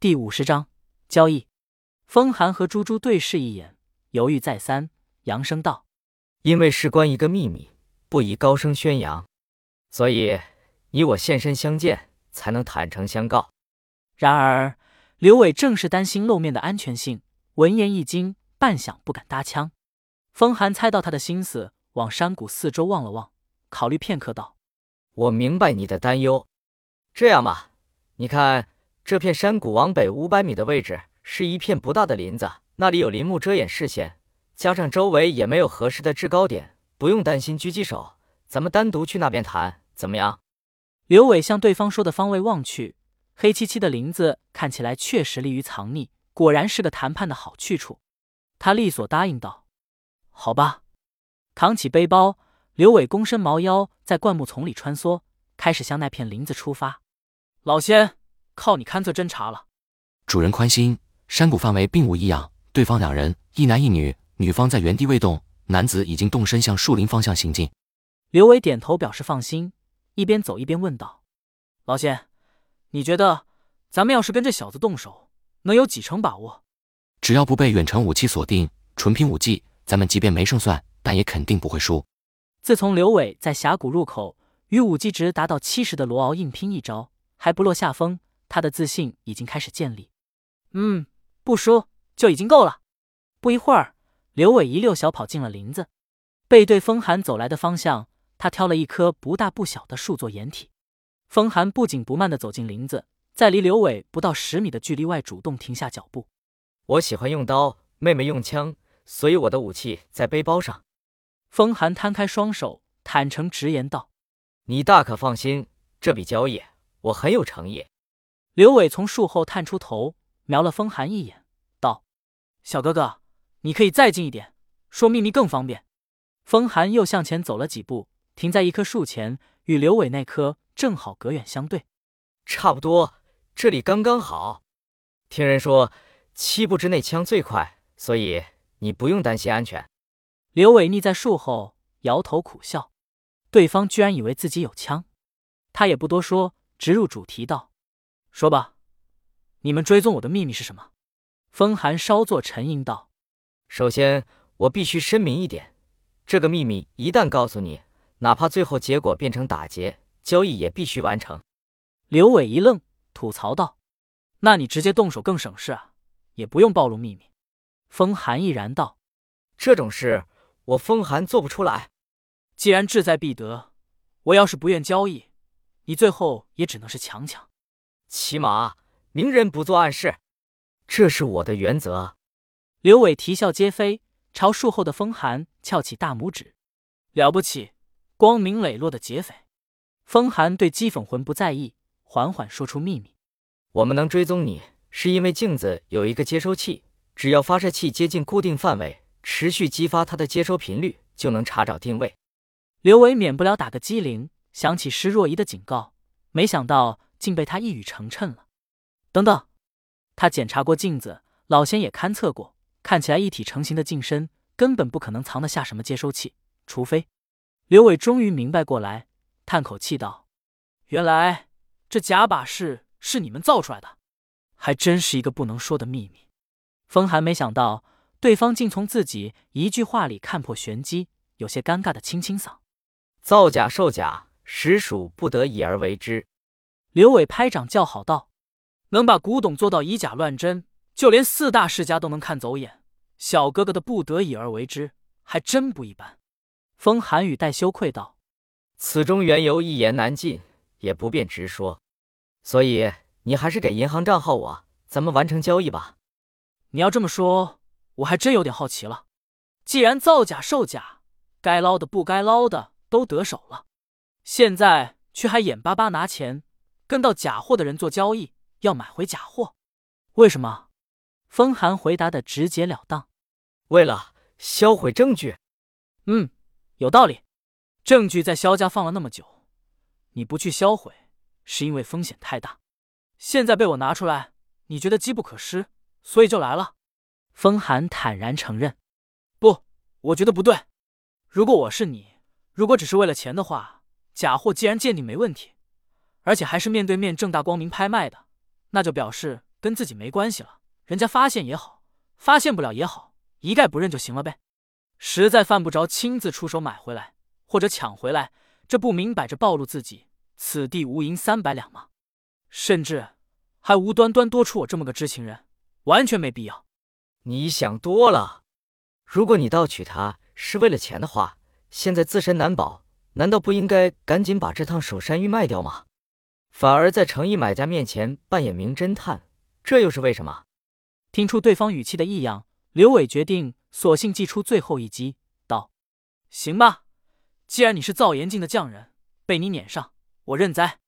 第五十章交易。风寒和猪猪对视一眼，犹豫再三，扬声道：“因为事关一个秘密，不宜高声宣扬，所以你我现身相见，才能坦诚相告。”然而刘伟正是担心露面的安全性，闻言一惊，半晌不敢搭腔。风寒猜到他的心思，往山谷四周望了望，考虑片刻道：“我明白你的担忧。这样吧，你看。”这片山谷往北五百米的位置是一片不大的林子，那里有林木遮掩视线，加上周围也没有合适的制高点，不用担心狙击手。咱们单独去那边谈，怎么样？刘伟向对方说的方位望去，黑漆漆的林子看起来确实利于藏匿，果然是个谈判的好去处。他利索答应道：“好吧。”扛起背包，刘伟躬身猫腰，在灌木丛里穿梭，开始向那片林子出发。老仙。靠你勘测侦查了，主人宽心，山谷范围并无异样。对方两人，一男一女，女方在原地未动，男子已经动身向树林方向行进。刘伟点头表示放心，一边走一边问道：“老仙，你觉得咱们要是跟这小子动手，能有几成把握？”只要不被远程武器锁定，纯凭武技，咱们即便没胜算，但也肯定不会输。自从刘伟在峡谷入口与武技值达到七十的罗敖硬拼一招，还不落下风。他的自信已经开始建立，嗯，不输就已经够了。不一会儿，刘伟一溜小跑进了林子，背对风寒走来的方向，他挑了一棵不大不小的树做掩体。风寒不紧不慢的走进林子，在离刘伟不到十米的距离外主动停下脚步。我喜欢用刀，妹妹用枪，所以我的武器在背包上。风寒摊开双手，坦诚直言道：“你大可放心，这笔交易我很有诚意。”刘伟从树后探出头，瞄了风寒一眼，道：“小哥哥，你可以再近一点，说秘密更方便。”风寒又向前走了几步，停在一棵树前，与刘伟那棵正好隔远相对。差不多，这里刚刚好。听人说，七步之内枪最快，所以你不用担心安全。刘伟腻在树后，摇头苦笑。对方居然以为自己有枪，他也不多说，直入主题道。说吧，你们追踪我的秘密是什么？风寒稍作沉吟道：“首先，我必须声明一点，这个秘密一旦告诉你，哪怕最后结果变成打劫，交易也必须完成。”刘伟一愣，吐槽道：“那你直接动手更省事啊，也不用暴露秘密。”风寒毅然道：“这种事，我风寒做不出来。既然志在必得，我要是不愿交易，你最后也只能是强抢。”起码明人不做暗事，这是我的原则。刘伟啼笑皆非，朝树后的风寒翘起大拇指，了不起，光明磊落的劫匪。风寒对讥讽魂不在意，缓缓说出秘密：我们能追踪你，是因为镜子有一个接收器，只要发射器接近固定范围，持续激发它的接收频率，就能查找定位。刘伟免不了打个激灵，想起施若仪的警告，没想到。竟被他一语成谶了。等等，他检查过镜子，老仙也勘测过，看起来一体成型的镜身根本不可能藏得下什么接收器，除非……刘伟终于明白过来，叹口气道：“原来这假把式是你们造出来的，还真是一个不能说的秘密。”风寒没想到对方竟从自己一句话里看破玄机，有些尴尬的清清嗓：“造假售假，实属不得已而为之。”刘伟拍掌叫好道：“能把古董做到以假乱真，就连四大世家都能看走眼。小哥哥的不得已而为之，还真不一般。”风寒雨带羞愧道：“此中缘由一言难尽，也不便直说。所以你还是给银行账号我，咱们完成交易吧。”你要这么说，我还真有点好奇了。既然造假售假，该捞的不该捞的都得手了，现在却还眼巴巴拿钱。跟到假货的人做交易，要买回假货，为什么？风寒回答的直截了当，为了销毁证据。嗯，有道理。证据在萧家放了那么久，你不去销毁，是因为风险太大。现在被我拿出来，你觉得机不可失，所以就来了。风寒坦然承认。不，我觉得不对。如果我是你，如果只是为了钱的话，假货既然鉴定没问题。而且还是面对面、正大光明拍卖的，那就表示跟自己没关系了，人家发现也好，发现不了也好，一概不认就行了呗。实在犯不着亲自出手买回来或者抢回来，这不明摆着暴露自己此地无银三百两吗？甚至还无端端多出我这么个知情人，完全没必要。你想多了。如果你盗取它是为了钱的话，现在自身难保，难道不应该赶紧把这趟守山玉卖掉吗？反而在诚意买家面前扮演名侦探，这又是为什么？听出对方语气的异样，刘伟决定索性祭出最后一击，道：“行吧，既然你是造盐镜的匠人，被你撵上，我认栽。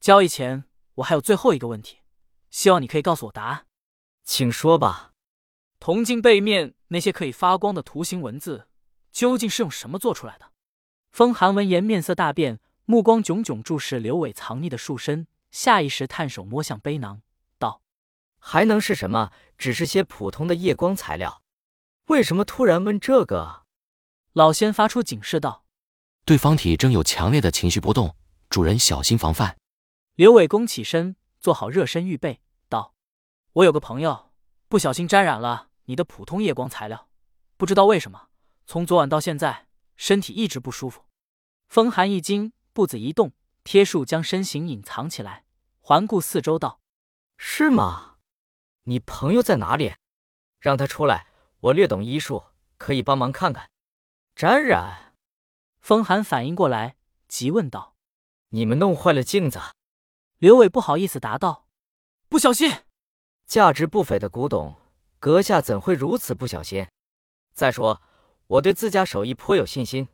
交易前，我还有最后一个问题，希望你可以告诉我答案。请说吧。铜镜背面那些可以发光的图形文字，究竟是用什么做出来的？”风寒闻言面色大变。目光炯炯注视刘伟藏匿的树身，下意识探手摸向背囊，道：“还能是什么？只是些普通的夜光材料。为什么突然问这个？”老仙发出警示道：“对方体征有强烈的情绪波动，主人小心防范。”刘伟弓起身，做好热身预备，道：“我有个朋友不小心沾染了你的普通夜光材料，不知道为什么，从昨晚到现在身体一直不舒服。”风寒一惊。步子一动，贴树将身形隐藏起来，环顾四周道：“是吗？你朋友在哪里？让他出来，我略懂医术，可以帮忙看看。”沾染。风寒反应过来，急问道：“你们弄坏了镜子？”刘伟不好意思答道：“不小心。”价值不菲的古董，阁下怎会如此不小心？再说，我对自家手艺颇有信心，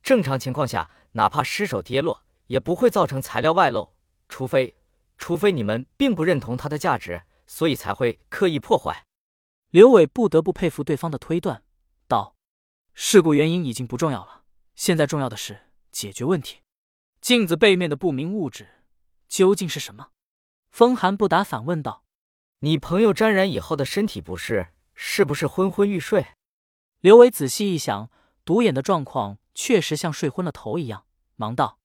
正常情况下。哪怕失手跌落，也不会造成材料外漏，除非，除非你们并不认同它的价值，所以才会刻意破坏。刘伟不得不佩服对方的推断，道：“事故原因已经不重要了，现在重要的是解决问题。镜子背面的不明物质究竟是什么？”风寒不答，反问道：“你朋友沾染以后的身体不适，是不是昏昏欲睡？”刘伟仔细一想，独眼的状况。确实像睡昏了头一样，忙道：“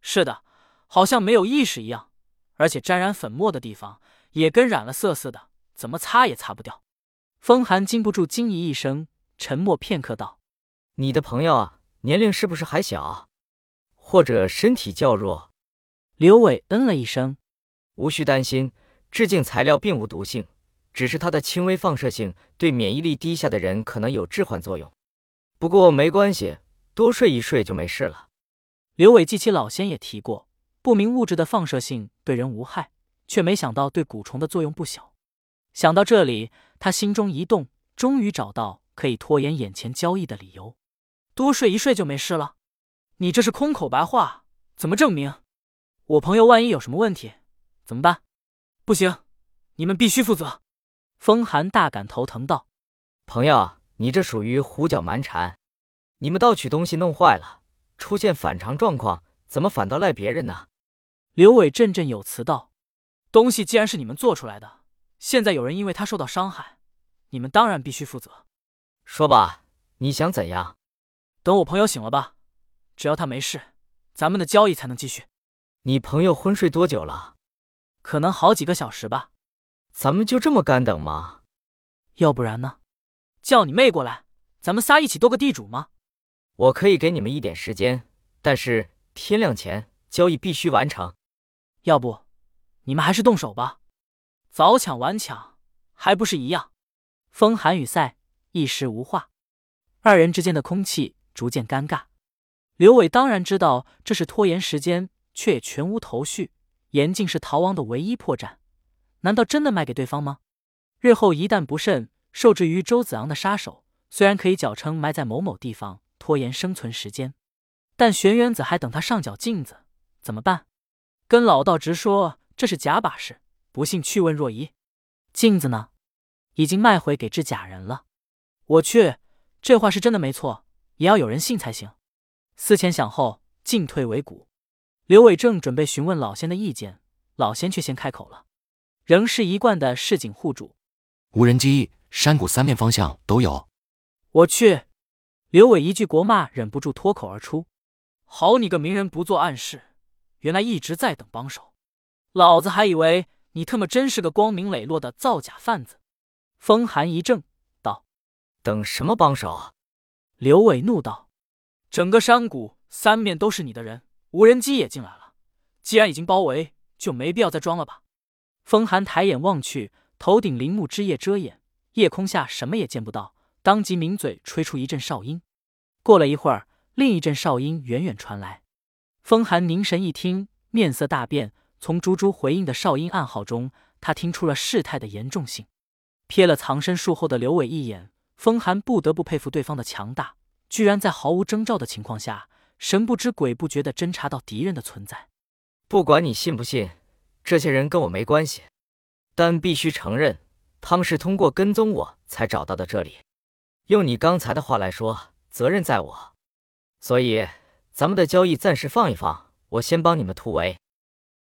是的，好像没有意识一样，而且沾染粉末的地方也跟染了色似的，怎么擦也擦不掉。”风寒禁不住惊疑一声，沉默片刻道：“你的朋友啊年龄是不是还小，或者身体较弱？”刘伟嗯了一声：“无需担心，致敬材料并无毒性，只是它的轻微放射性对免疫力低下的人可能有致幻作用。不过没关系。”多睡一睡就没事了。刘伟记起老仙也提过，不明物质的放射性对人无害，却没想到对蛊虫的作用不小。想到这里，他心中一动，终于找到可以拖延眼前交易的理由。多睡一睡就没事了？你这是空口白话，怎么证明？我朋友万一有什么问题，怎么办？不行，你们必须负责。风寒大感头疼道：“朋友，你这属于胡搅蛮缠。”你们盗取东西弄坏了，出现反常状况，怎么反倒赖别人呢？刘伟振振有词道：“东西既然是你们做出来的，现在有人因为他受到伤害，你们当然必须负责。说吧，你想怎样？等我朋友醒了吧，只要他没事，咱们的交易才能继续。你朋友昏睡多久了？可能好几个小时吧。咱们就这么干等吗？要不然呢？叫你妹过来，咱们仨一起斗个地主吗？”我可以给你们一点时间，但是天亮前交易必须完成。要不，你们还是动手吧，早抢晚抢还不是一样？风寒与赛一时无话，二人之间的空气逐渐尴尬。刘伟当然知道这是拖延时间，却也全无头绪。严禁是逃亡的唯一破绽，难道真的卖给对方吗？日后一旦不慎受制于周子昂的杀手，虽然可以矫称埋在某某地方。拖延生存时间，但玄元子还等他上缴镜子，怎么办？跟老道直说这是假把式，不信去问若仪。镜子呢？已经卖回给制假人了。我去，这话是真的没错，也要有人信才行。思前想后，进退维谷。刘伟正准备询问老仙的意见，老仙却先开口了，仍是一贯的市井户主。无人机、山谷三面方向都有。我去。刘伟一句国骂忍不住脱口而出：“好你个明人不做暗事，原来一直在等帮手。老子还以为你他妈真是个光明磊落的造假贩子！风寒一怔，道：“等什么帮手？”刘伟怒道：“整个山谷三面都是你的人，无人机也进来了。既然已经包围，就没必要再装了吧？”风寒抬眼望去，头顶林木枝叶遮掩，夜空下什么也见不到，当即抿嘴吹出一阵哨音。过了一会儿，另一阵哨音远远传来。风寒凝神一听，面色大变。从猪猪回应的哨音暗号中，他听出了事态的严重性。瞥了藏身树后的刘伟一眼，风寒不得不佩服对方的强大，居然在毫无征兆的情况下，神不知鬼不觉地侦查到敌人的存在。不管你信不信，这些人跟我没关系，但必须承认，他们是通过跟踪我才找到的这里。用你刚才的话来说。责任在我，所以咱们的交易暂时放一放，我先帮你们突围。